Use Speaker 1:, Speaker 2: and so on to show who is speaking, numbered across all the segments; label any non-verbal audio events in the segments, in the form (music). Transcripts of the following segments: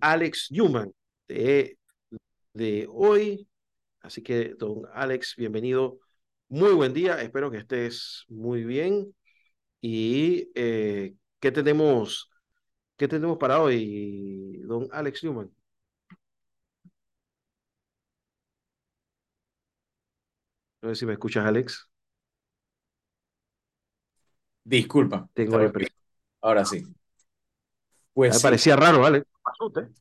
Speaker 1: Alex Newman de, de hoy. Así que, don Alex, bienvenido. Muy buen día, espero que estés muy bien. ¿Y eh, qué tenemos? ¿Qué tenemos para hoy, don Alex Newman? No sé si me escuchas, Alex.
Speaker 2: Disculpa.
Speaker 1: Tengo la impresión.
Speaker 2: Ahora sí.
Speaker 1: Pues me parecía raro, Alex.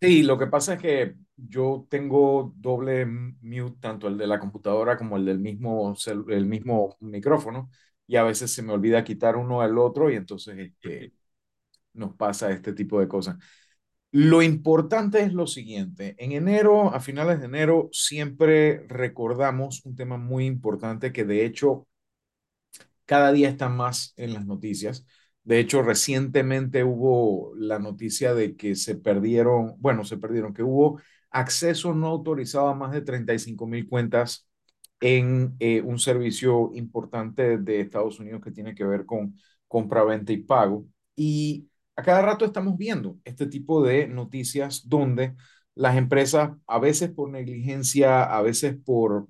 Speaker 2: Sí, lo que pasa es que yo tengo doble mute, tanto el de la computadora como el del mismo, el mismo micrófono, y a veces se me olvida quitar uno al otro y entonces este, nos pasa este tipo de cosas. Lo importante es lo siguiente, en enero, a finales de enero, siempre recordamos un tema muy importante que de hecho cada día está más en las noticias. De hecho, recientemente hubo la noticia de que se perdieron, bueno, se perdieron, que hubo acceso no autorizado a más de 35 mil cuentas en eh, un servicio importante de Estados Unidos que tiene que ver con compra-venta y pago. Y a cada rato estamos viendo este tipo de noticias donde las empresas, a veces por negligencia, a veces por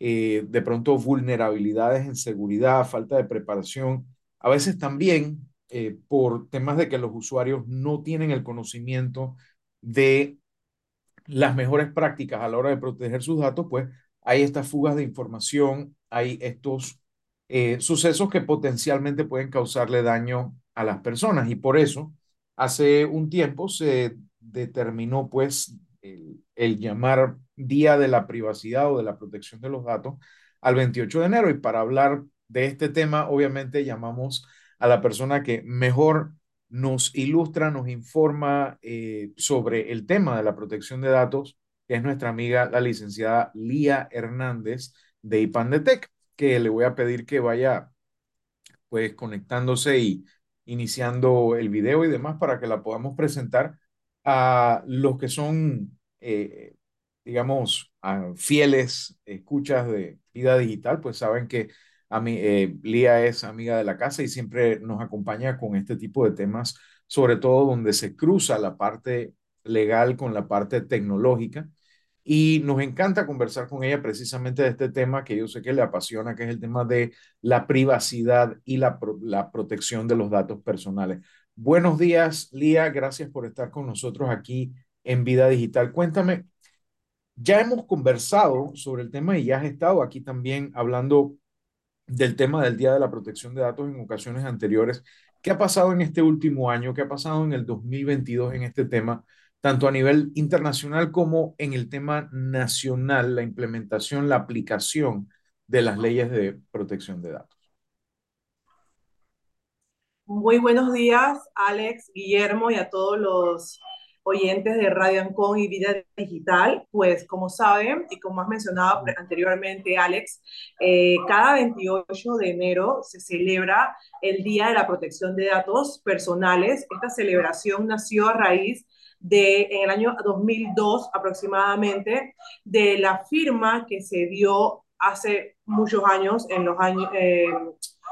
Speaker 2: eh, de pronto vulnerabilidades en seguridad, falta de preparación, a veces también eh, por temas de que los usuarios no tienen el conocimiento de las mejores prácticas a la hora de proteger sus datos, pues hay estas fugas de información, hay estos eh, sucesos que potencialmente pueden causarle daño a las personas. Y por eso hace un tiempo se determinó pues el, el, llamar Día de la Privacidad o de la Protección de los Datos al 28 de enero. Y para hablar de este tema obviamente llamamos a la persona que mejor nos ilustra, nos informa eh, sobre el tema de la protección de datos, que es nuestra amiga la licenciada Lía Hernández de IPANDETEC, que le voy a pedir que vaya pues conectándose y iniciando el video y demás para que la podamos presentar a los que son, eh, digamos, fieles escuchas de vida digital, pues saben que a mí, eh, Lía es amiga de la casa y siempre nos acompaña con este tipo de temas, sobre todo donde se cruza la parte legal con la parte tecnológica. Y nos encanta conversar con ella precisamente de este tema que yo sé que le apasiona, que es el tema de la privacidad y la, la protección de los datos personales. Buenos días, Lía. Gracias por estar con nosotros aquí en Vida Digital. Cuéntame, ya hemos conversado sobre el tema y ya has estado aquí también hablando del tema del Día de la Protección de Datos en ocasiones anteriores. ¿Qué ha pasado en este último año? ¿Qué ha pasado en el 2022 en este tema? tanto a nivel internacional como en el tema nacional, la implementación, la aplicación de las leyes de protección de datos.
Speaker 3: Muy buenos días, Alex, Guillermo y a todos los oyentes de Radio Ancon y Vida Digital. Pues como saben y como has mencionado anteriormente, Alex, eh, cada 28 de enero se celebra el Día de la Protección de Datos Personales. Esta celebración nació a raíz de, en el año 2002 aproximadamente, de la firma que se dio hace muchos años, en los años, eh,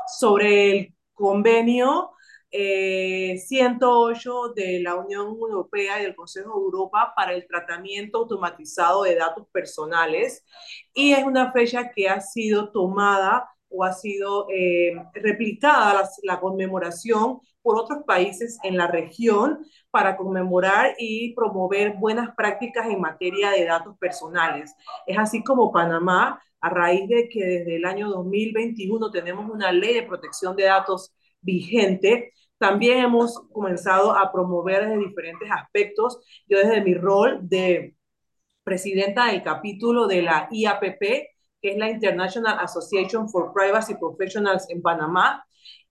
Speaker 3: sobre el convenio 108 eh, de la Unión Europea y del Consejo de Europa para el tratamiento automatizado de datos personales y es una fecha que ha sido tomada o ha sido eh, replicada la, la, conmemoración por otros países en la región para conmemorar y promover buenas prácticas en materia de datos personales. Es así como Panamá, a raíz de que desde el año 2021 tenemos una ley de protección de datos vigente, también hemos comenzado a promover desde diferentes aspectos. Yo desde mi rol de presidenta del capítulo de la IAPP, que es la International Association for Privacy Professionals en Panamá,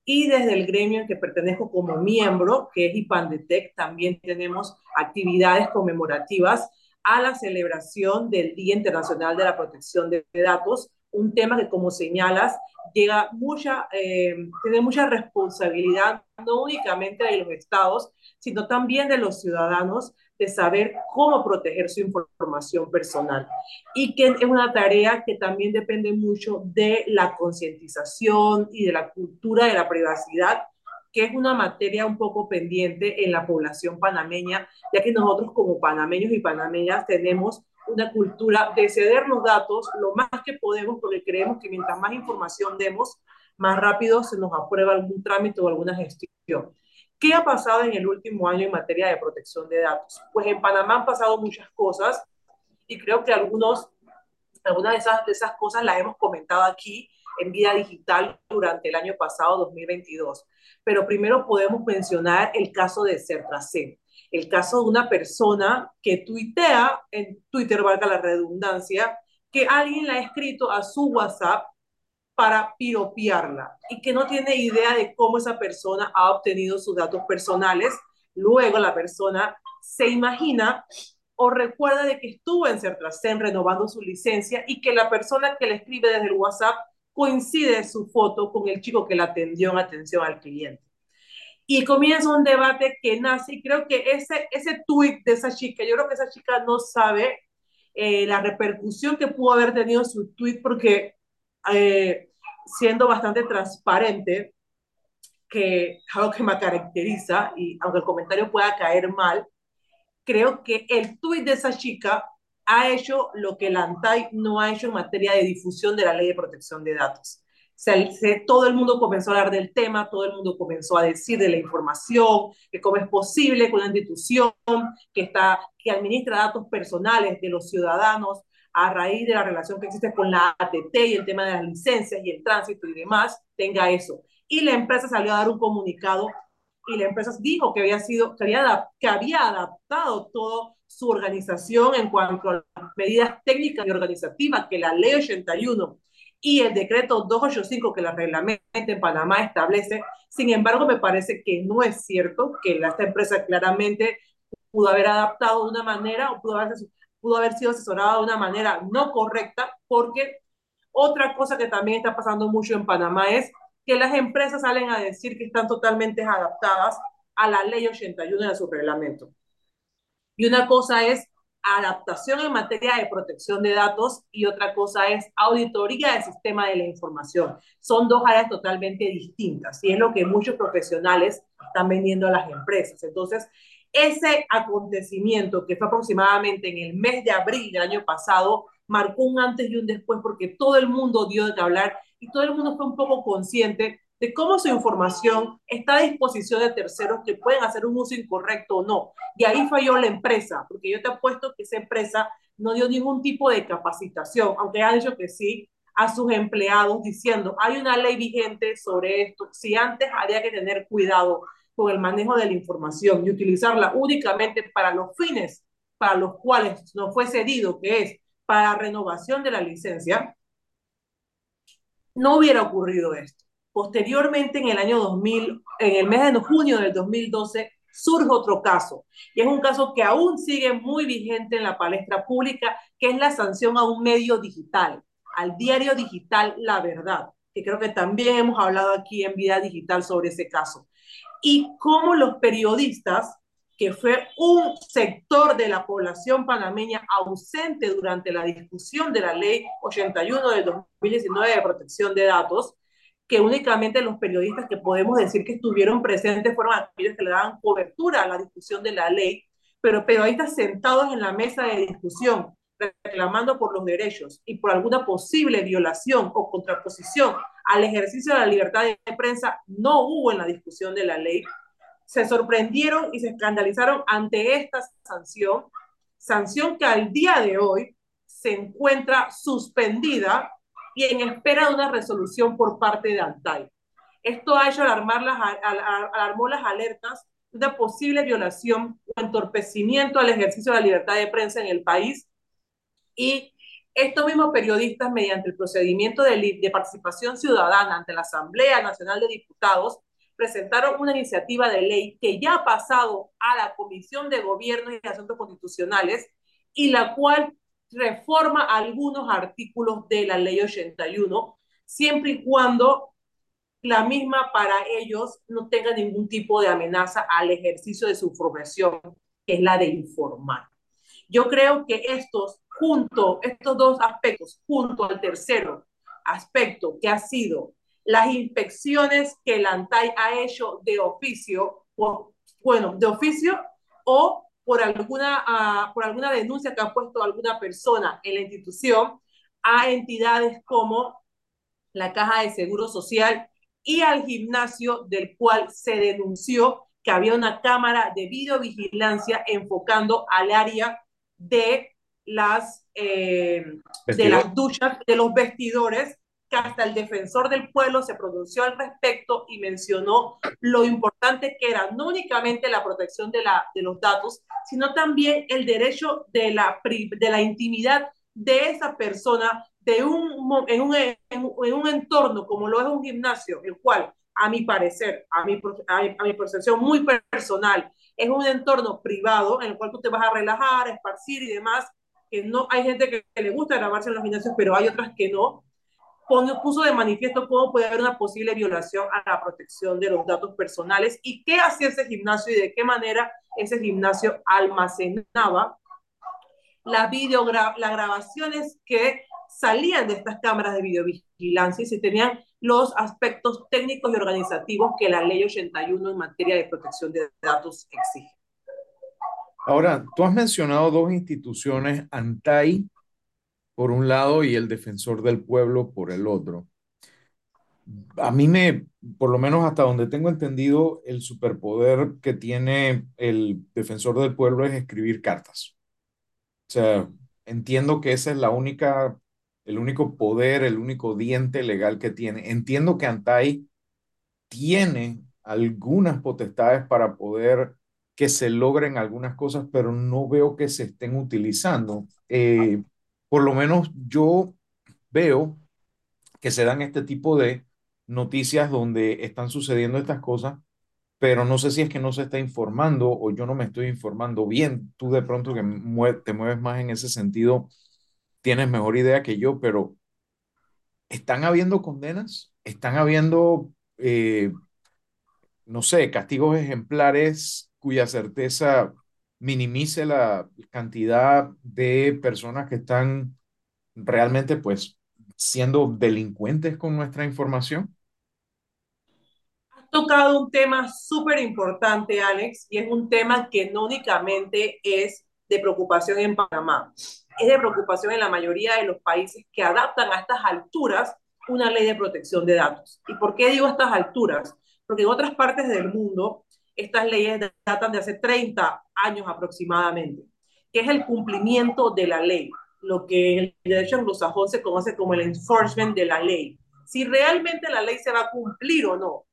Speaker 3: y desde el gremio en que pertenezco como miembro, que es IPANDETEC, también tenemos actividades conmemorativas a la celebración del Día Internacional de la Protección de Datos, un tema que, como señalas, llega mucha, eh, tiene mucha responsabilidad, no únicamente de los estados, sino también de los ciudadanos, de saber cómo proteger su información personal. Y que es una tarea que también depende mucho de la concientización y de la cultura de la privacidad que es una materia un poco pendiente en la población panameña, ya que nosotros como panameños y panameñas tenemos una cultura de cedernos datos lo más que podemos porque creemos que mientras más información demos, más rápido se nos aprueba algún trámite o alguna gestión. ¿Qué ha pasado en el último año en materia de protección de datos? Pues en Panamá han pasado muchas cosas y creo que algunos, algunas de esas, de esas cosas las hemos comentado aquí en Vida Digital durante el año pasado, 2022. Pero primero podemos mencionar el caso de Sertracen, el caso de una persona que tuitea, en Twitter valga la redundancia, que alguien le ha escrito a su WhatsApp para piropiarla y que no tiene idea de cómo esa persona ha obtenido sus datos personales. Luego la persona se imagina o recuerda de que estuvo en Certracen renovando su licencia y que la persona que le escribe desde el WhatsApp coincide su foto con el chico que la atendió en atención al cliente. Y comienza un debate que nace y creo que ese, ese tweet de esa chica, yo creo que esa chica no sabe eh, la repercusión que pudo haber tenido su tweet porque eh, siendo bastante transparente, que algo que me caracteriza, y aunque el comentario pueda caer mal, creo que el tuit de esa chica ha hecho lo que la ANTAI no ha hecho en materia de difusión de la ley de protección de datos. Se, se, todo el mundo comenzó a hablar del tema, todo el mundo comenzó a decir de la información, que cómo es posible que una institución que, está, que administra datos personales de los ciudadanos a raíz de la relación que existe con la ATT y el tema de las licencias y el tránsito y demás, tenga eso. Y la empresa salió a dar un comunicado y la empresa dijo que había sido, que había, que había adaptado toda su organización en cuanto a las medidas técnicas y organizativas que la ley 81 y el decreto 285 que la reglamenta en Panamá establece. Sin embargo, me parece que no es cierto que esta empresa claramente pudo haber adaptado de una manera o pudo haber pudo haber sido asesorada de una manera no correcta, porque otra cosa que también está pasando mucho en Panamá es que las empresas salen a decir que están totalmente adaptadas a la ley 81 de su reglamento. Y una cosa es adaptación en materia de protección de datos y otra cosa es auditoría del sistema de la información. Son dos áreas totalmente distintas y es lo que muchos profesionales están vendiendo a las empresas. Entonces, ese acontecimiento, que fue aproximadamente en el mes de abril del año pasado, marcó un antes y un después porque todo el mundo dio de hablar y todo el mundo fue un poco consciente de cómo su información está a disposición de terceros que pueden hacer un uso incorrecto o no. Y ahí falló la empresa, porque yo te apuesto que esa empresa no dio ningún tipo de capacitación, aunque ha dicho que sí a sus empleados diciendo, hay una ley vigente sobre esto, si antes había que tener cuidado con el manejo de la información y utilizarla únicamente para los fines para los cuales nos fue cedido, que es para renovación de la licencia, no hubiera ocurrido esto. Posteriormente, en el año 2000, en el mes de junio del 2012, surge otro caso, y es un caso que aún sigue muy vigente en la palestra pública, que es la sanción a un medio digital, al diario digital La Verdad, que creo que también hemos hablado aquí en Vida Digital sobre ese caso. Y cómo los periodistas, que fue un sector de la población panameña ausente durante la discusión de la ley 81 del 2019 de protección de datos, que únicamente los periodistas que podemos decir que estuvieron presentes fueron aquellos que le daban cobertura a la discusión de la ley, pero periodistas sentados en la mesa de discusión reclamando por los derechos y por alguna posible violación o contraposición al ejercicio de la libertad de prensa no hubo en la discusión de la ley, se sorprendieron y se escandalizaron ante esta sanción, sanción que al día de hoy se encuentra suspendida y en espera de una resolución por parte de ANTAI. Esto ha hecho alarmar las, alarmó las alertas de una posible violación o entorpecimiento al ejercicio de la libertad de prensa en el país y estos mismos periodistas, mediante el procedimiento de, de, participación ciudadana ante la Asamblea Nacional de Diputados, presentaron una iniciativa de ley que ya ha pasado a la Comisión de Gobierno y Asuntos Constitucionales y la cual reforma algunos artículos de la ley 81, siempre y cuando la misma para ellos no tenga ningún tipo de amenaza al ejercicio de su profesión, que es la de informar. Yo creo que estos junto, estos dos aspectos, junto al tercero aspecto que ha sido las inspecciones que la ANTAI ha hecho de oficio, o, bueno, de oficio o por alguna, uh, por alguna denuncia que ha puesto alguna persona en la institución a entidades como la Caja de Seguro Social y al gimnasio del cual se denunció que había una cámara de videovigilancia enfocando al área de las, eh, de las duchas, de los vestidores, que hasta el defensor del pueblo se pronunció al respecto y mencionó lo importante que era no únicamente la protección de, la, de los datos, sino también el derecho de la, de la intimidad de esa persona de un, en, un, en, un entorno como lo es un gimnasio, el cual, a mi parecer, a mi, a mi percepción muy personal, es un entorno privado en el cual tú te vas a relajar, esparcir y demás, que no hay gente que, le gusta grabarse en los gimnasios, pero hay otras que no, puso de manifiesto cómo puede haber una posible violación a la protección de los datos personales y qué hacía ese gimnasio y de qué manera ese gimnasio almacenaba la videogra las grabaciones que salían de estas cámaras de videovigilancia y se tenían los aspectos técnicos y organizativos que la ley 81 en materia de protección de datos exige.
Speaker 2: Ahora, tú has mencionado dos instituciones, ANTAI por un lado y el defensor del pueblo por el otro. A mí me, por lo menos hasta donde tengo entendido, el superpoder que tiene el defensor del pueblo es escribir cartas. O sea, entiendo que esa es la única el único poder, el único diente legal que tiene. Entiendo que Antai tiene algunas potestades para poder que se logren algunas cosas, pero no veo que se estén utilizando. Eh, por lo menos yo veo que se dan este tipo de noticias donde están sucediendo estas cosas, pero no sé si es que no se está informando o yo no me estoy informando bien. Tú de pronto que te mueves más en ese sentido, tienes mejor idea que yo, pero ¿están habiendo condenas? ¿Están habiendo, eh, no sé, castigos ejemplares cuya certeza minimice la cantidad de personas que están realmente, pues, siendo delincuentes con nuestra información?
Speaker 3: Has tocado un tema súper importante, Alex, y es un tema que no únicamente es de preocupación en Panamá es de preocupación en la mayoría de los países que adaptan a estas alturas una ley de protección de datos. ¿Y por qué digo estas alturas? Porque en otras partes del mundo estas leyes datan de hace 30 años aproximadamente, que es el cumplimiento de la ley, lo que el derecho anglosajón se conoce como el enforcement de la ley. Si realmente la ley se va a cumplir o no.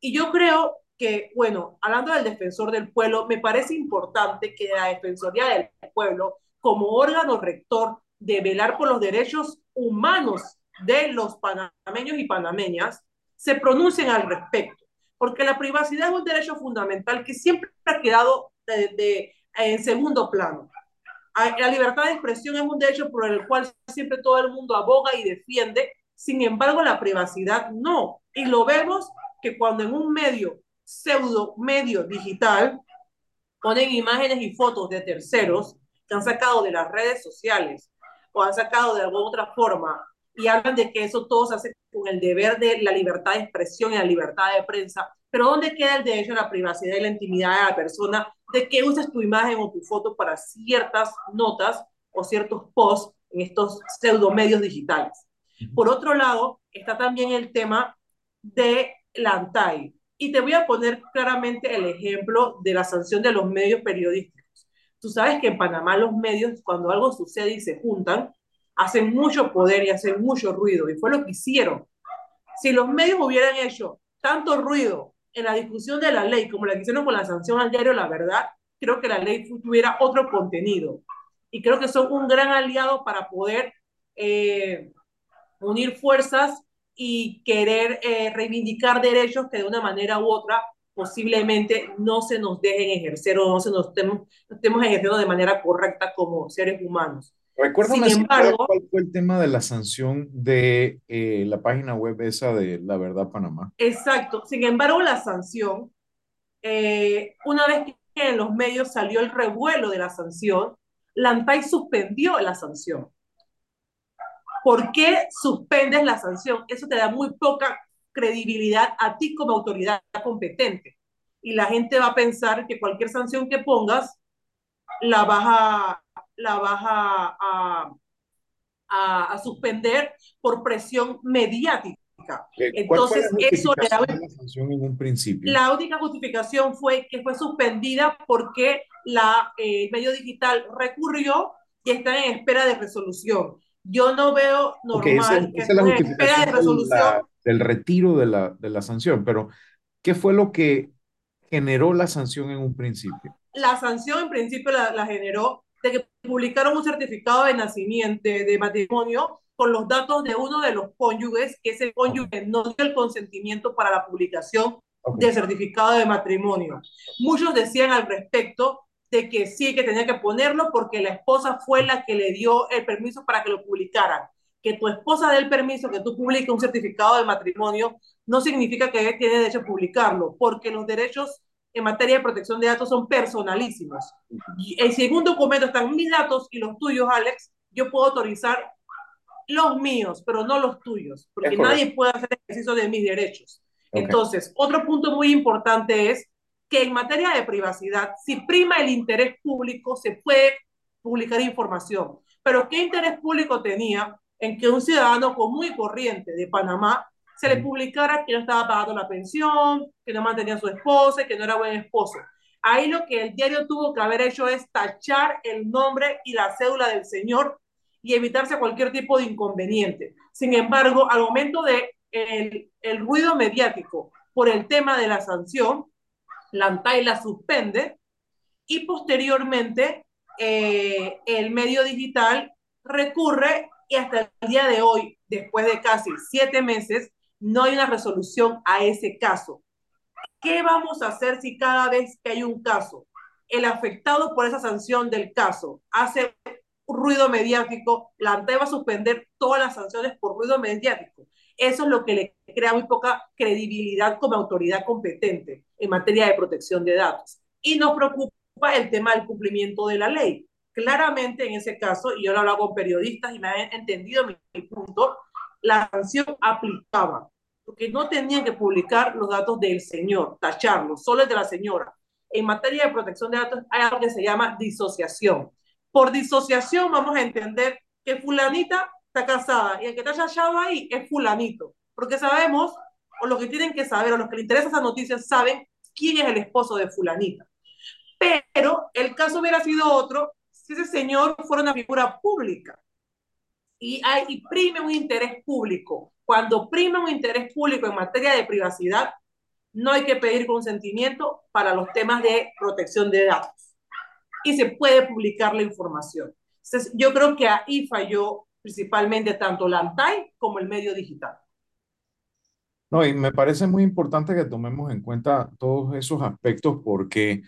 Speaker 3: Y yo creo que, bueno, hablando del defensor del pueblo, me parece importante que la Defensoría del Pueblo como órgano rector de velar por los derechos humanos de los panameños y panameñas, se pronuncien al respecto, porque la privacidad es un derecho fundamental que siempre ha quedado de, en segundo plano. La libertad de expresión es un derecho por el cual siempre todo el mundo aboga y defiende, sin embargo la privacidad no. Y lo vemos que cuando en un medio, pseudo medio digital, ponen imágenes y fotos de terceros, han sacado de las redes sociales o han sacado de alguna otra forma y hablan de que eso todo se hace con el deber de la libertad de expresión y la libertad de prensa, pero ¿dónde queda el derecho a la privacidad y la intimidad de la persona de que uses tu imagen o tu foto para ciertas notas o ciertos posts en estos pseudo medios digitales? Por otro lado, está también el tema de la ANTAI. Y te voy a poner claramente el ejemplo de la sanción de los medios periodísticos Tú sabes que en Panamá los medios, cuando algo sucede y se juntan, hacen mucho poder y hacen mucho ruido. Y fue lo que hicieron. Si los medios hubieran hecho tanto ruido en la discusión de la ley como la que hicieron con la sanción al diario La Verdad, creo que la ley tuviera otro contenido. Y creo que son un gran aliado para poder eh, unir fuerzas y querer eh, reivindicar derechos que de una manera u otra posiblemente no se nos dejen ejercer o no se nos estemos, estemos ejerciendo de manera correcta como seres humanos.
Speaker 2: Recuérdame Sin embargo, cuál fue el tema de la sanción de eh, la página web esa de La Verdad Panamá.
Speaker 3: Exacto. Sin embargo, la sanción, eh, una vez que en los medios salió el revuelo de la sanción, la ANTAI suspendió la sanción. ¿Por qué suspendes la sanción? Eso te da muy poca credibilidad a ti como autoridad competente. Y la gente va a pensar que cualquier sanción que pongas la vas a, la vas a, a, a suspender por presión mediática. Entonces, eso le da
Speaker 2: la sanción en un principio.
Speaker 3: La única justificación fue que fue suspendida porque la eh, medio digital recurrió y está en espera de resolución. Yo no veo normal
Speaker 2: okay, esa, esa que en espera de resolución. La, del retiro de la, de la sanción, pero ¿qué fue lo que generó la sanción en un principio?
Speaker 3: La sanción en principio la, la generó de que publicaron un certificado de nacimiento, de matrimonio, con los datos de uno de los cónyuges, que ese cónyuge no dio el consentimiento para la publicación okay. del certificado de matrimonio. Muchos decían al respecto de que sí, que tenía que ponerlo porque la esposa fue la que le dio el permiso para que lo publicaran. Que tu esposa dé el permiso que tú publiques un certificado de matrimonio no significa que tiene derecho a publicarlo, porque los derechos en materia de protección de datos son personalísimos. Y si en un documento están mis datos y los tuyos, Alex, yo puedo autorizar los míos, pero no los tuyos, porque nadie puede hacer ejercicio de mis derechos. Okay. Entonces, otro punto muy importante es que en materia de privacidad, si prima el interés público, se puede publicar información. Pero ¿qué interés público tenía en que un ciudadano común y corriente de Panamá se le publicara que no estaba pagando la pensión, que no mantenía a su esposa, que no era buen esposo? Ahí lo que el diario tuvo que haber hecho es tachar el nombre y la cédula del señor y evitarse cualquier tipo de inconveniente. Sin embargo, al momento de el, el ruido mediático por el tema de la sanción, la ANTAI la suspende y posteriormente eh, el medio digital recurre y hasta el día de hoy, después de casi siete meses, no hay una resolución a ese caso. ¿Qué vamos a hacer si cada vez que hay un caso, el afectado por esa sanción del caso hace ruido mediático, la ANTAI va a suspender todas las sanciones por ruido mediático? Eso es lo que le crea muy poca credibilidad como autoridad competente en materia de protección de datos. Y nos preocupa el tema del cumplimiento de la ley. Claramente en ese caso, y yo lo he hablado con periodistas y me han entendido mi, mi punto, la sanción aplicaba, porque no tenían que publicar los datos del señor, tacharlos, solo el de la señora. En materia de protección de datos hay algo que se llama disociación. Por disociación vamos a entender que fulanita está casada y el que está hallado ahí es fulanito, porque sabemos, o los que tienen que saber, o los que les interesa esa noticia, saben quién es el esposo de fulanita. Pero el caso hubiera sido otro si ese señor fuera una figura pública y, hay, y prime un interés público. Cuando prime un interés público en materia de privacidad, no hay que pedir consentimiento para los temas de protección de datos. Y se puede publicar la información. Entonces, yo creo que ahí falló principalmente tanto la ANTAI como el medio digital.
Speaker 2: No, y me parece muy importante que tomemos en cuenta todos esos aspectos porque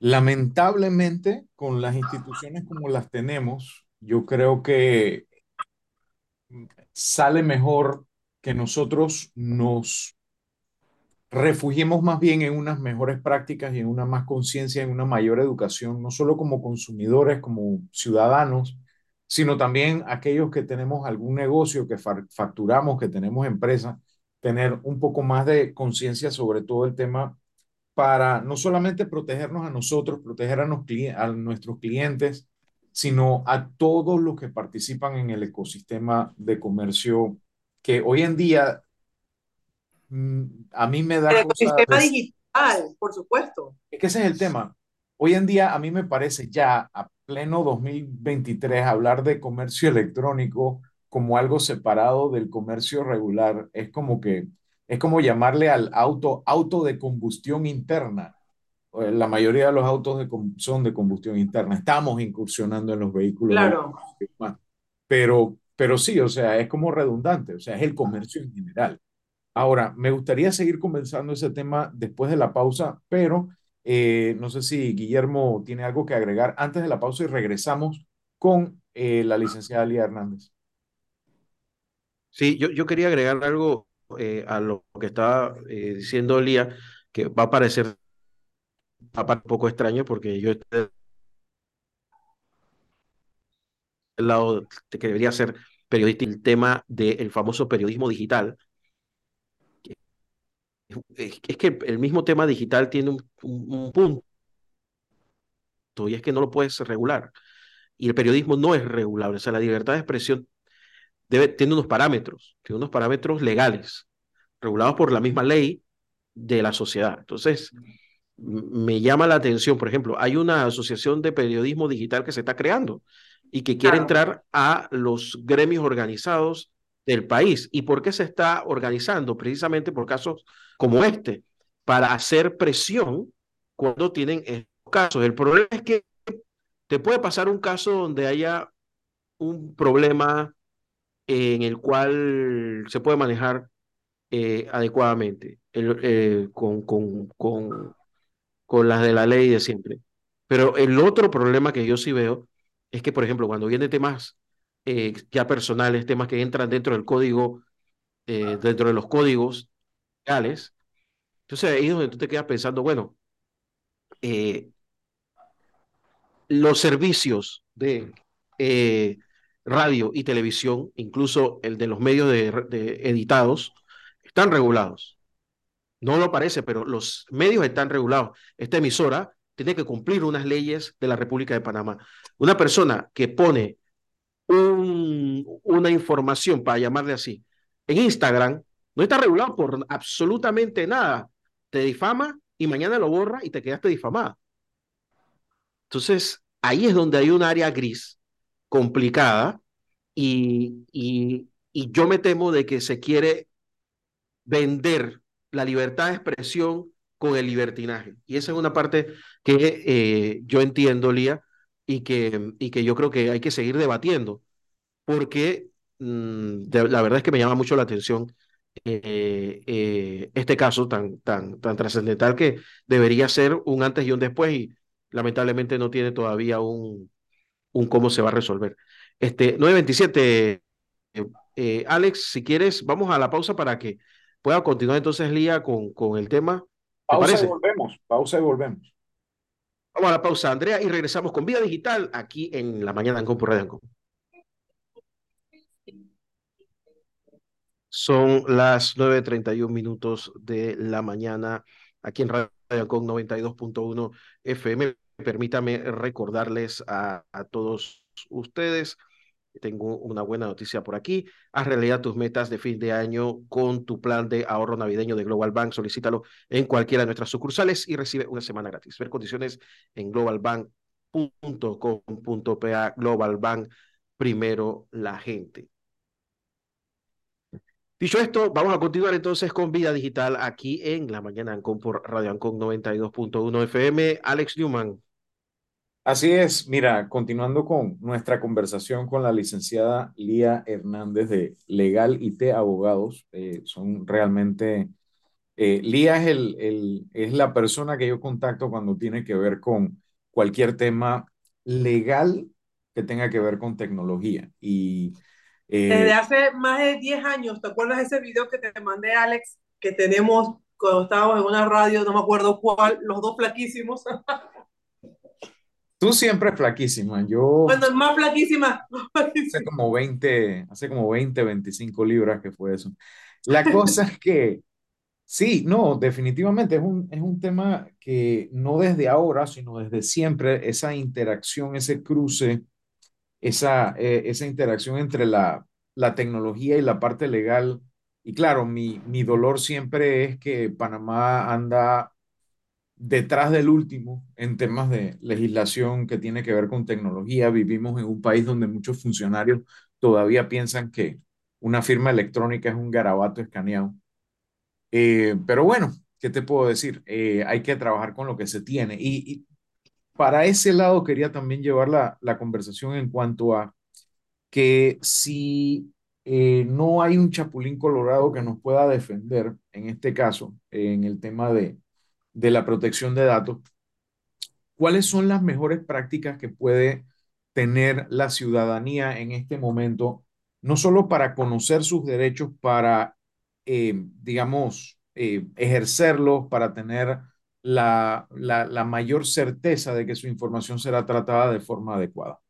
Speaker 2: lamentablemente con las instituciones como las tenemos, yo creo que sale mejor que nosotros nos refugiemos más bien en unas mejores prácticas y en una más conciencia, en una mayor educación, no solo como consumidores, como ciudadanos, sino también aquellos que tenemos algún negocio, que facturamos, que tenemos empresa, tener un poco más de conciencia sobre todo el tema para no solamente protegernos a nosotros, proteger a, a nuestros clientes, sino a todos los que participan en el ecosistema de comercio que hoy en día mm, a mí me da...
Speaker 3: El ecosistema digital, por supuesto.
Speaker 2: Es que ese es el tema. Hoy en día a mí me parece ya a pleno 2023 hablar de comercio electrónico como algo separado del comercio regular es como que es como llamarle al auto auto de combustión interna. Eh, la mayoría de los autos de, son de combustión interna. Estamos incursionando en los vehículos.
Speaker 3: Claro.
Speaker 2: Pero, pero sí, o sea, es como redundante, o sea, es el comercio en general. Ahora, me gustaría seguir conversando ese tema después de la pausa, pero eh, no sé si Guillermo tiene algo que agregar antes de la pausa y regresamos con eh, la licenciada Lía Hernández.
Speaker 1: Sí, yo, yo quería agregar algo eh, a lo que estaba eh, diciendo Lía, que va a parecer un poco extraño porque yo estoy lado que debería ser periodista, el tema del famoso periodismo digital, es, que el mismo tema digital tiene un, un, punto y es que no lo puedes regular. Y el periodismo no es regulable. O sea, la libertad de expresión tiene unos parámetros, tiene unos parámetros legales, regulados por la misma ley de la sociedad. Entonces, me llama la atención, por ejemplo, hay una asociación de periodismo digital que se está creando y que quiere entrar a los gremios organizados del país. ¿Y por qué se está organizando? Precisamente por casos como este, para hacer presión cuando tienen estos casos. El problema es que te puede pasar un caso donde haya un problema en el cual se puede manejar eh, adecuadamente eh, con, con, con, con las de la ley de siempre. Pero el otro problema que yo sí veo es que, por ejemplo, cuando vienen temas eh, ya personales, temas que entran dentro del código, dentro de los códigos legales, entonces ahí es donde tú te quedas pensando, bueno, los servicios de radio y televisión, incluso el de los medios de, editados, están regulados. No lo parece, pero los medios están regulados. Esta emisora tiene que cumplir unas leyes de la República de Panamá. Una persona que pone un, una información, para llamarle así, en Instagram, no está regulado por absolutamente nada. Te difama y mañana lo borra y te quedaste difamada. Entonces, ahí es donde hay un área gris complicada y, y, yo me temo de que se quiere vender la libertad de expresión con el libertinaje. Y esa es una parte que eh, yo entiendo, Lía, y que, y que yo creo que hay que seguir debatiendo, porque mm, la verdad es que me llama mucho la atención eh, eh, este caso tan, tan, tan trascendental que debería ser un antes y un después y lamentablemente no tiene todavía un, un cómo se va a resolver. Este, 927, eh, eh, Alex, si quieres, vamos a la pausa para que pueda continuar entonces Lía con, con el tema.
Speaker 2: Pausa y volvemos, pausa y volvemos.
Speaker 1: Vamos a la pausa, Andrea, y regresamos con Vida Digital aquí en la mañana en Compu Radio Son las 9.31 minutos de la mañana aquí en Radio con 92.1 FM. Permítame recordarles a, a todos ustedes. Tengo una buena noticia por aquí. Haz realidad tus metas de fin de año con tu plan de ahorro navideño de Global Bank. Solicítalo en cualquiera de nuestras sucursales y recibe una semana gratis. Ver condiciones en globalbank.com.pa. Global Bank, primero la gente. Dicho esto, vamos a continuar entonces con Vida Digital aquí en la mañana Ancon por Radio Ancon 92.1 FM. Alex Newman.
Speaker 2: Así es, mira, continuando con nuestra conversación con la licenciada Lía Hernández de Legal IT Abogados, eh, son realmente, eh, Lía es, el, el, es la persona que yo contacto cuando tiene que ver con cualquier tema legal que tenga que ver con tecnología. Y,
Speaker 3: eh, Desde hace más de 10 años, ¿te acuerdas de ese video que te mandé, Alex, que tenemos cuando estábamos en una radio, no me acuerdo cuál, los dos flaquísimos? (laughs)
Speaker 2: Tú siempre flaquísima. Yo.
Speaker 3: Bueno, más flaquísima. (laughs)
Speaker 2: Hace como 20, hace como 20, 25 libras que fue eso. La cosa es que, sí, no, definitivamente es un, es un tema que no desde ahora, sino desde siempre, esa interacción, ese cruce, esa, eh, esa interacción entre la, la tecnología y la parte legal. Y claro, mi, mi dolor siempre es que Panamá anda detrás del último en temas de legislación que tiene que ver con tecnología. Vivimos en un país donde muchos funcionarios todavía piensan que una firma electrónica es un garabato escaneado. Eh, pero bueno, ¿qué te puedo decir? Eh, hay que trabajar con lo que se tiene. Y, para ese lado quería también llevar la, la conversación en cuanto a que si eh, no hay un chapulín colorado que nos pueda defender, en este caso, en el tema de, de la protección de datos, ¿cuáles son las mejores prácticas que puede tener la ciudadanía en este momento, no solo para conocer sus derechos, para, eh, digamos, eh, ejercerlos, para tener la, la, la mayor certeza de que su información será tratada de forma adecuada?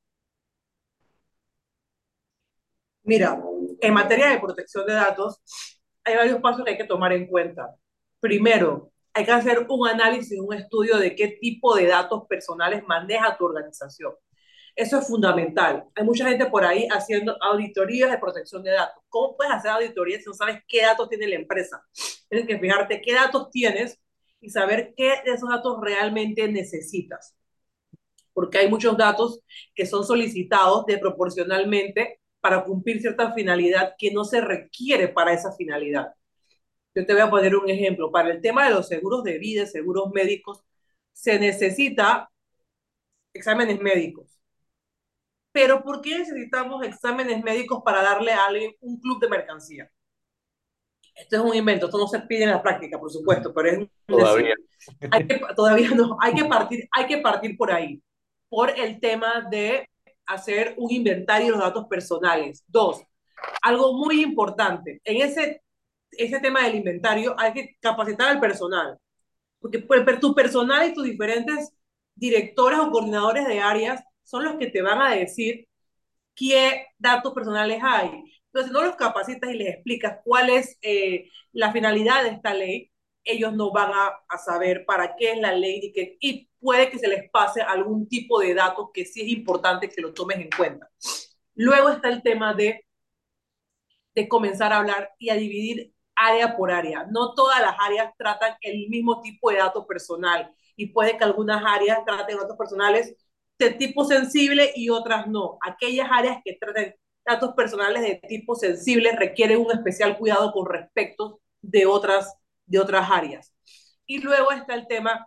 Speaker 3: Mira, en materia de protección de datos, hay varios pasos que hay que tomar en cuenta primero, hay que hacer un análisis, un estudio de qué tipo de datos personales maneja tu organización. Eso es fundamental. Hay mucha gente por ahí haciendo auditorías de protección de datos. ¿Cómo puedes hacer auditorías si no sabes qué datos tiene la empresa? Tienes que fijarte qué datos tienes y saber qué de esos datos realmente necesitas. Porque hay muchos datos que son solicitados de proporcionalmente para cumplir cierta finalidad que no se requiere para esa finalidad. Yo te voy a poner un ejemplo. Para el tema de los seguros de vida, seguros médicos, se necesita exámenes médicos pero ¿por qué necesitamos exámenes médicos para darle a alguien un club de mercancía? Esto es un invento, esto no se pide en la práctica, por supuesto, pero es (laughs)
Speaker 2: todavía.
Speaker 3: Hay que, todavía no, hay que, partir, hay que partir por ahí, por el tema de hacer un inventario de los datos personales. Dos, algo muy importante, en ese, ese tema del inventario hay que capacitar al personal, porque pues, tu personal y tus diferentes directores o coordinadores de áreas son los que te van a decir qué datos personales hay. Entonces, no los capacitas y les explicas cuál es eh, la finalidad de esta ley, ellos no van a, a, saber para qué es la ley y, que, y puede que se les pase algún tipo de datos que sí es importante que lo tomes en cuenta. Luego está el tema de, de comenzar a hablar y a dividir área por área. No todas las áreas tratan el mismo tipo de datos personal y puede que algunas áreas traten datos personales de tipo sensible y otras no. Aquellas áreas que tratan datos personales de tipo sensible requieren un especial cuidado con respecto de otras, de otras áreas. Y luego está el tema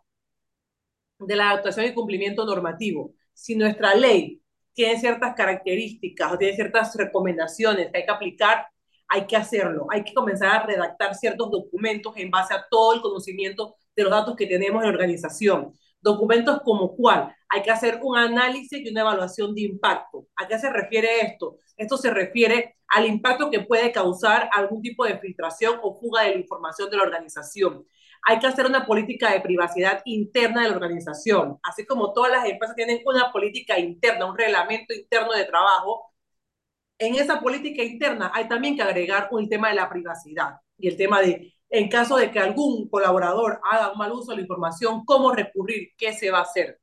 Speaker 3: de la adaptación y cumplimiento normativo. Si nuestra ley tiene ciertas características o tiene ciertas recomendaciones que hay que aplicar, hay que hacerlo. Hay que comenzar a redactar ciertos documentos en base a todo el conocimiento de los datos que tenemos en la organización. Documentos como cuál. Hay que hacer un análisis y una evaluación de impacto. ¿A qué se refiere esto? Esto se refiere al impacto que puede causar algún tipo de filtración o fuga de la información de la organización. Hay que hacer una política de privacidad interna de la organización. Así como todas las empresas tienen una política interna, un reglamento interno de trabajo, en esa política interna hay también que agregar un tema de la privacidad y el tema de en caso de que algún colaborador haga un mal uso de la información, cómo recurrir, qué se va a hacer.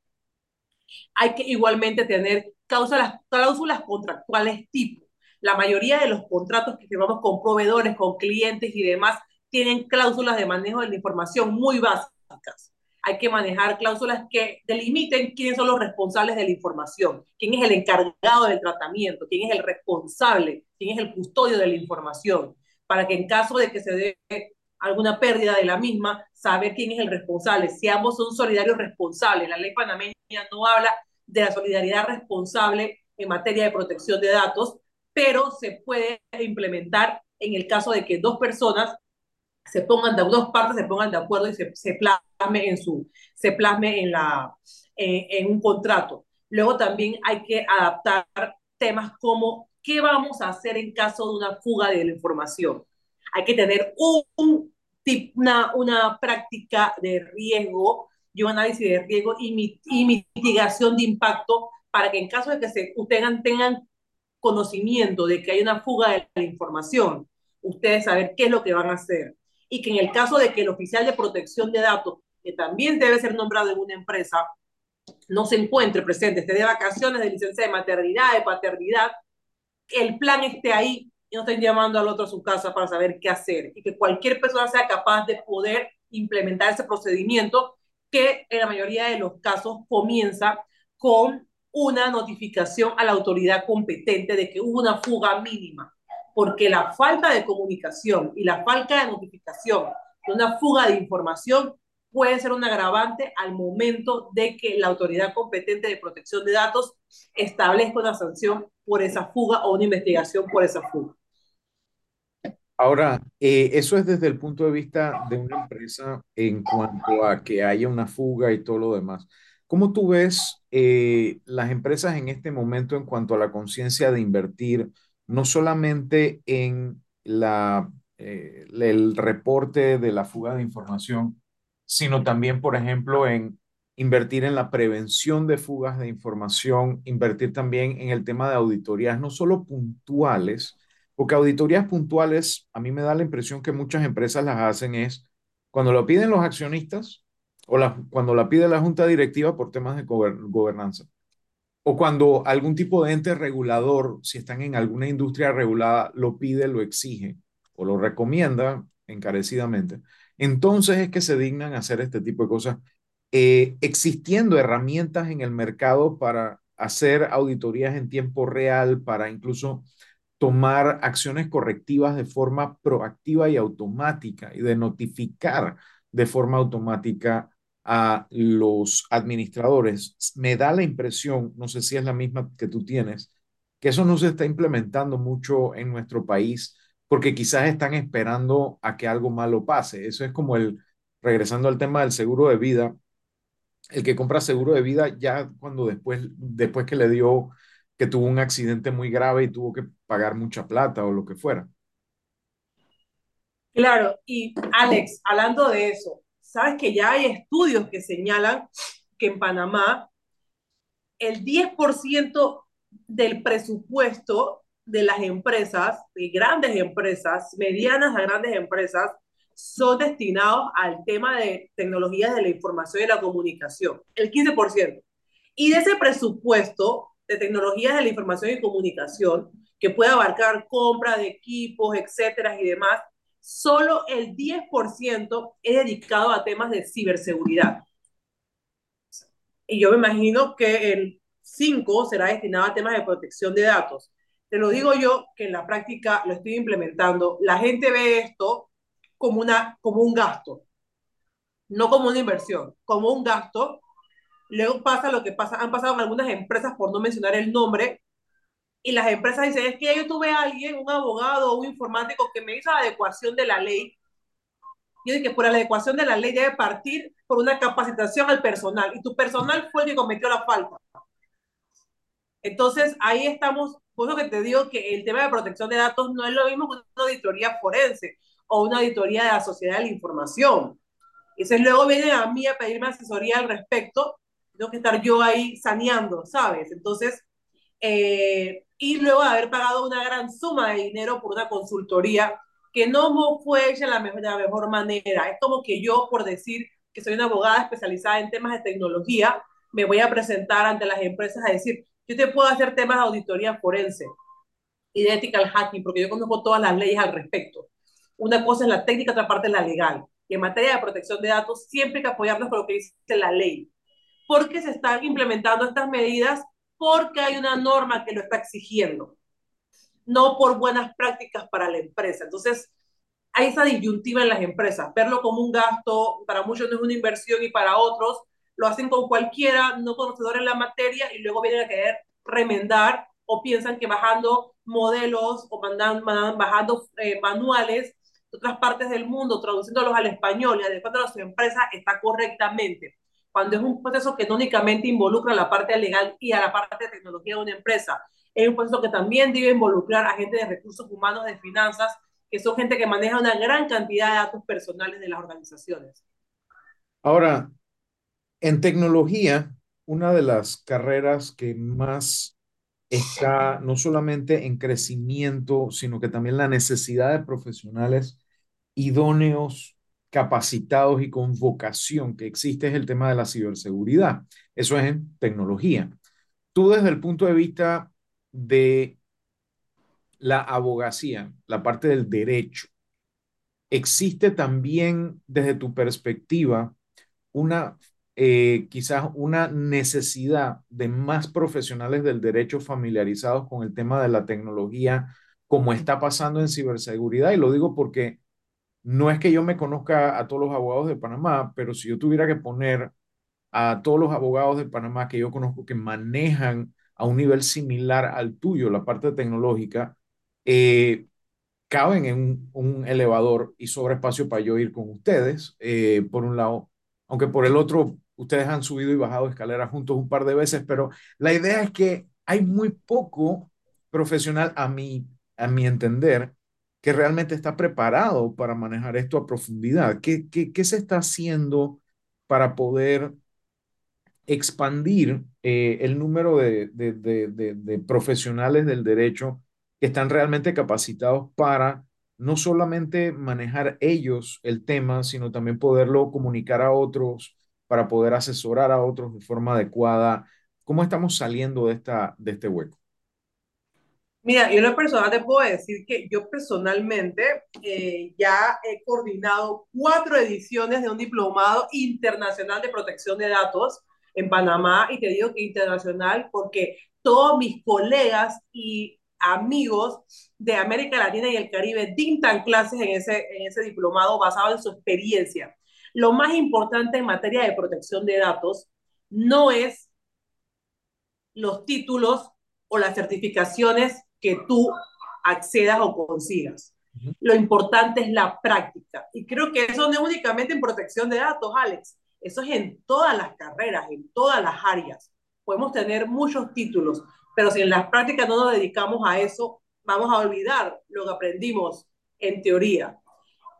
Speaker 3: Hay que igualmente tener cláusulas, cláusulas contractuales tipo. La mayoría de los contratos que firmamos con proveedores, con clientes y demás, tienen cláusulas de manejo de la información muy básicas. Hay que manejar cláusulas que delimiten quiénes son los responsables de la información, quién es el encargado del tratamiento, quién es el responsable, quién es el custodio de la información, para que en caso de que se dé alguna pérdida de la misma, saber quién es el responsable. Si ambos son solidarios responsables, la ley panameña no habla de la solidaridad responsable en materia de protección de datos, pero se puede implementar en el caso de que dos personas se pongan de dos partes se pongan de acuerdo y se, se plasme en su se plasme en la en un contrato. Luego también hay que adaptar temas como qué vamos a hacer en caso de una fuga de la información hay que tener un, una, una práctica de riesgo y un análisis de riesgo y, y, mitigación de impacto para que en caso de que se, ustedes tengan conocimiento de que hay una fuga de la información, ustedes saber qué es lo que van a hacer. Y que en el caso de que el oficial de protección de datos, que también debe ser nombrado en una empresa, no se encuentre presente, esté de vacaciones, de licencia de maternidad, de paternidad, el plan esté ahí y no estén llamando al otro a su casa para saber qué hacer y que cualquier persona sea capaz de poder implementar ese procedimiento que en la mayoría de los casos comienza con una notificación a la autoridad competente de que hubo una fuga mínima, porque la falta de comunicación y la falta de notificación de una fuga de información puede ser un agravante al momento de que la autoridad competente de protección de datos establezca una sanción por esa fuga o una investigación por esa fuga.
Speaker 2: Ahora, eh, eso es desde el punto de vista de una empresa en cuanto a que haya una fuga y todo lo demás. ¿Cómo tú ves eh, las empresas en este momento en cuanto a la conciencia de invertir, no solamente en la, eh, el reporte de la fuga de información, sino también, por ejemplo, en invertir en la prevención de fugas de información, invertir también en el tema de auditorías, no solo puntuales, porque auditorías puntuales, a mí me da la impresión que muchas empresas las hacen es cuando lo piden los accionistas o la, cuando la pide la junta directiva por temas de gobernanza o cuando algún tipo de ente regulador, si están en alguna industria regulada, lo pide, lo exige o lo recomienda encarecidamente, entonces es que se dignan hacer este tipo de cosas, eh, existiendo herramientas en el mercado para hacer auditorías en tiempo real, para incluso tomar acciones correctivas de forma proactiva y automática y de notificar de forma automática a los administradores. Me da la impresión, no sé si es la misma que tú tienes, que eso no se está implementando mucho en nuestro país porque quizás están esperando a que algo malo pase. Eso es como el, regresando al tema del seguro de vida, el que compra seguro de vida ya cuando después, después que le dio, que tuvo un accidente muy grave y tuvo que pagar mucha plata o lo que fuera.
Speaker 3: Claro, y Alex, hablando de eso, sabes que ya hay estudios que señalan que en Panamá el 10% del presupuesto de las empresas, de grandes empresas, medianas a grandes empresas, son destinados al tema de tecnologías de la información y la comunicación, el 15%. Y de ese presupuesto de tecnologías de la información y comunicación, que puede abarcar compra de equipos, etcétera y demás, solo el 10% es dedicado a temas de ciberseguridad. Y yo me imagino que el 5 será destinado a temas de protección de datos. Te lo digo yo que en la práctica lo estoy implementando. La gente ve esto como, una, como un gasto, no como una inversión, como un gasto. Luego pasa lo que pasa, han pasado en algunas empresas, por no mencionar el nombre, y las empresas dicen, es que yo tuve a alguien, un abogado o un informático que me hizo la adecuación de la ley. Yo dije que por la adecuación de la ley debe partir por una capacitación al personal y tu personal fue el que cometió la falta. Entonces ahí estamos, por eso que te digo que el tema de protección de datos no es lo mismo que una auditoría forense o una auditoría de la sociedad de la información. Entonces luego vienen a mí a pedirme asesoría al respecto, tengo que estar yo ahí saneando, ¿sabes? Entonces, eh, y luego de haber pagado una gran suma de dinero por una consultoría que no fue hecha de la, mejor, de la mejor manera. Es como que yo, por decir que soy una abogada especializada en temas de tecnología, me voy a presentar ante las empresas a decir, yo te puedo hacer temas de auditoría forense y de ethical hacking, porque yo conozco todas las leyes al respecto. Una cosa es la técnica, otra parte es la legal. Y en materia de protección de datos, siempre hay que apoyarnos con lo que dice la ley. Porque se están implementando estas medidas porque hay una norma que lo está exigiendo, no por buenas prácticas para la empresa. Entonces, hay esa disyuntiva en las empresas, verlo como un gasto, para muchos no es una inversión y para otros lo hacen con cualquiera no conocedor en la materia y luego vienen a querer remendar o piensan que bajando modelos o mandan, bajando eh, manuales de otras partes del mundo, traduciéndolos al español y adecuando a su empresa está correctamente cuando es un proceso que no únicamente involucra la parte legal y a la parte de tecnología de una empresa, es un proceso que también debe involucrar a gente de recursos humanos, de finanzas, que son gente que maneja una gran cantidad de datos personales de las organizaciones.
Speaker 2: Ahora, en tecnología, una de las carreras que más está no solamente en crecimiento, sino que también la necesidad de profesionales idóneos capacitados y con vocación que existe es el tema de la ciberseguridad. Eso es en tecnología. Tú desde el punto de vista de la abogacía, la parte del derecho, existe también desde tu perspectiva una eh, quizás una necesidad de más profesionales del derecho familiarizados con el tema de la tecnología, como está pasando en ciberseguridad. Y lo digo porque no es que yo me conozca a todos los abogados de Panamá, pero si yo tuviera que poner a todos los abogados de Panamá que yo conozco que manejan a un nivel similar al tuyo la parte tecnológica, eh, caben en un, elevador y sobre espacio para yo ir con ustedes, eh, por un lado, aunque por el otro, ustedes han subido y bajado escaleras juntos un par de veces, pero la idea es que hay muy poco profesional, a mi, a mi entender, que realmente está preparado para manejar esto a profundidad? ¿Qué, qué, se está haciendo para poder expandir eh, el número de, de, de, profesionales del derecho que están realmente capacitados para no solamente manejar ellos el tema, sino también poderlo comunicar a otros para poder asesorar a otros de forma adecuada. ¿Cómo estamos saliendo de, esta, de este hueco?
Speaker 3: Mira, yo en lo personal te puedo decir que yo personalmente eh, ya he coordinado cuatro ediciones de un diplomado internacional de protección de datos en Panamá y te digo que internacional porque todos mis colegas y amigos de América Latina y el Caribe dictan clases en ese, en ese diplomado basado en su experiencia. Lo más importante en materia de protección de datos no es los títulos o las certificaciones que tú accedas o consigas. Lo importante es la práctica. Y creo que eso no es únicamente en protección de datos, Alex. Eso es en todas las carreras, en todas las áreas. Podemos tener muchos títulos, pero si en las prácticas no nos dedicamos a eso, vamos a olvidar lo que aprendimos en teoría.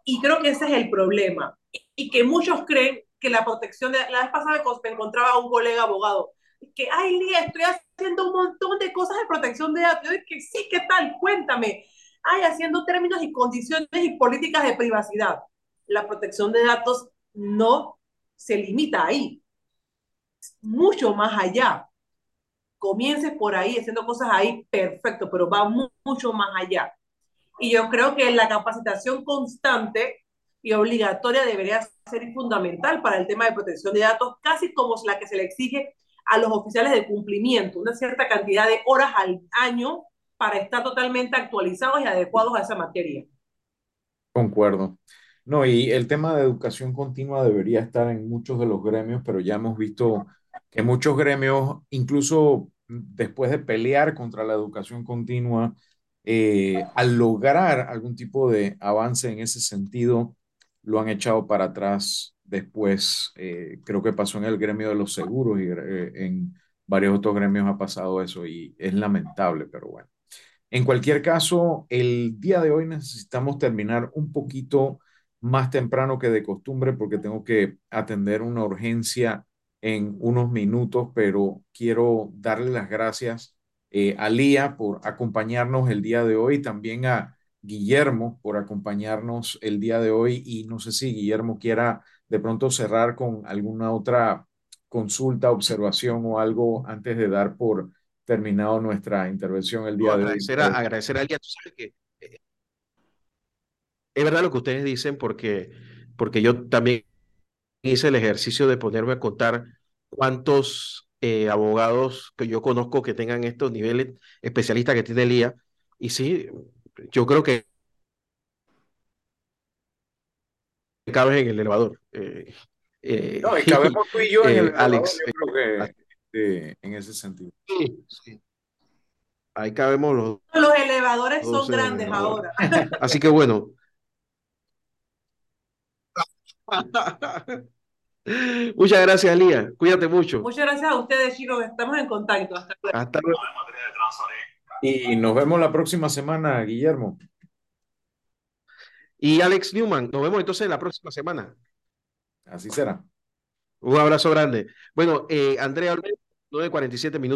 Speaker 3: Y creo que ese es el problema. Y que muchos creen que la protección de... La vez pasada me encontraba a un colega abogado que, ay, Lía, estoy haciendo un montón de cosas de protección de datos. Yo que sí, ¿qué tal? Cuéntame. Ay, haciendo términos y condiciones y políticas de privacidad. La protección de datos no se limita ahí. Mucho más allá comiences por ahí haciendo cosas ahí, perfecto, pero va mucho más allá. Y yo creo que la capacitación constante y obligatoria debería ser fundamental para el tema de protección de datos, casi como la que se le exige a los oficiales de cumplimiento, una cierta cantidad de horas al año para estar totalmente actualizados y adecuados a esa materia.
Speaker 2: Concuerdo. No, y el tema de educación continua debería estar en muchos de los gremios, pero ya hemos visto que muchos gremios, incluso después de pelear contra la educación continua, eh, al lograr algún tipo de avance en ese sentido, lo han echado para atrás después. Eh, creo que pasó en el gremio de los seguros y eh, en varios otros gremios ha pasado eso y es lamentable, pero bueno. En cualquier caso, el día de hoy necesitamos terminar un poquito más temprano que de costumbre porque tengo que atender una urgencia en unos minutos, pero quiero darle las gracias eh, a Lía por acompañarnos el día de hoy, también a Guillermo por acompañarnos el día de hoy y no sé si Guillermo quiera de pronto cerrar con alguna otra consulta, observación o algo antes de dar por terminado nuestra intervención el día de hoy.
Speaker 1: agradecer a Lía, tú sabes que eh, es verdad lo que ustedes dicen porque, porque yo también hice el ejercicio de ponerme a contar cuántos eh, abogados que yo conozco que tengan estos niveles especialistas que tiene Lía. Y sí, yo creo que cabes en el elevador.
Speaker 2: Eh, eh, no, y cabemos tú y yo en (laughs) el elevador, Alex, yo creo que en ese sentido. Sí, sí.
Speaker 1: Ahí cabemos los.
Speaker 3: Los elevadores son grandes ahora. (laughs)
Speaker 1: Así que bueno. (laughs) Muchas gracias, Lía. Cuídate mucho.
Speaker 3: Muchas gracias a ustedes, chicos. Estamos en contacto. Hasta luego. Hasta luego.
Speaker 2: Y nos vemos la próxima semana, Guillermo.
Speaker 1: Y Alex Newman, nos vemos entonces la próxima semana.
Speaker 2: Así será.
Speaker 1: Un abrazo grande. Bueno, eh, Andrea, 9.47 minutos.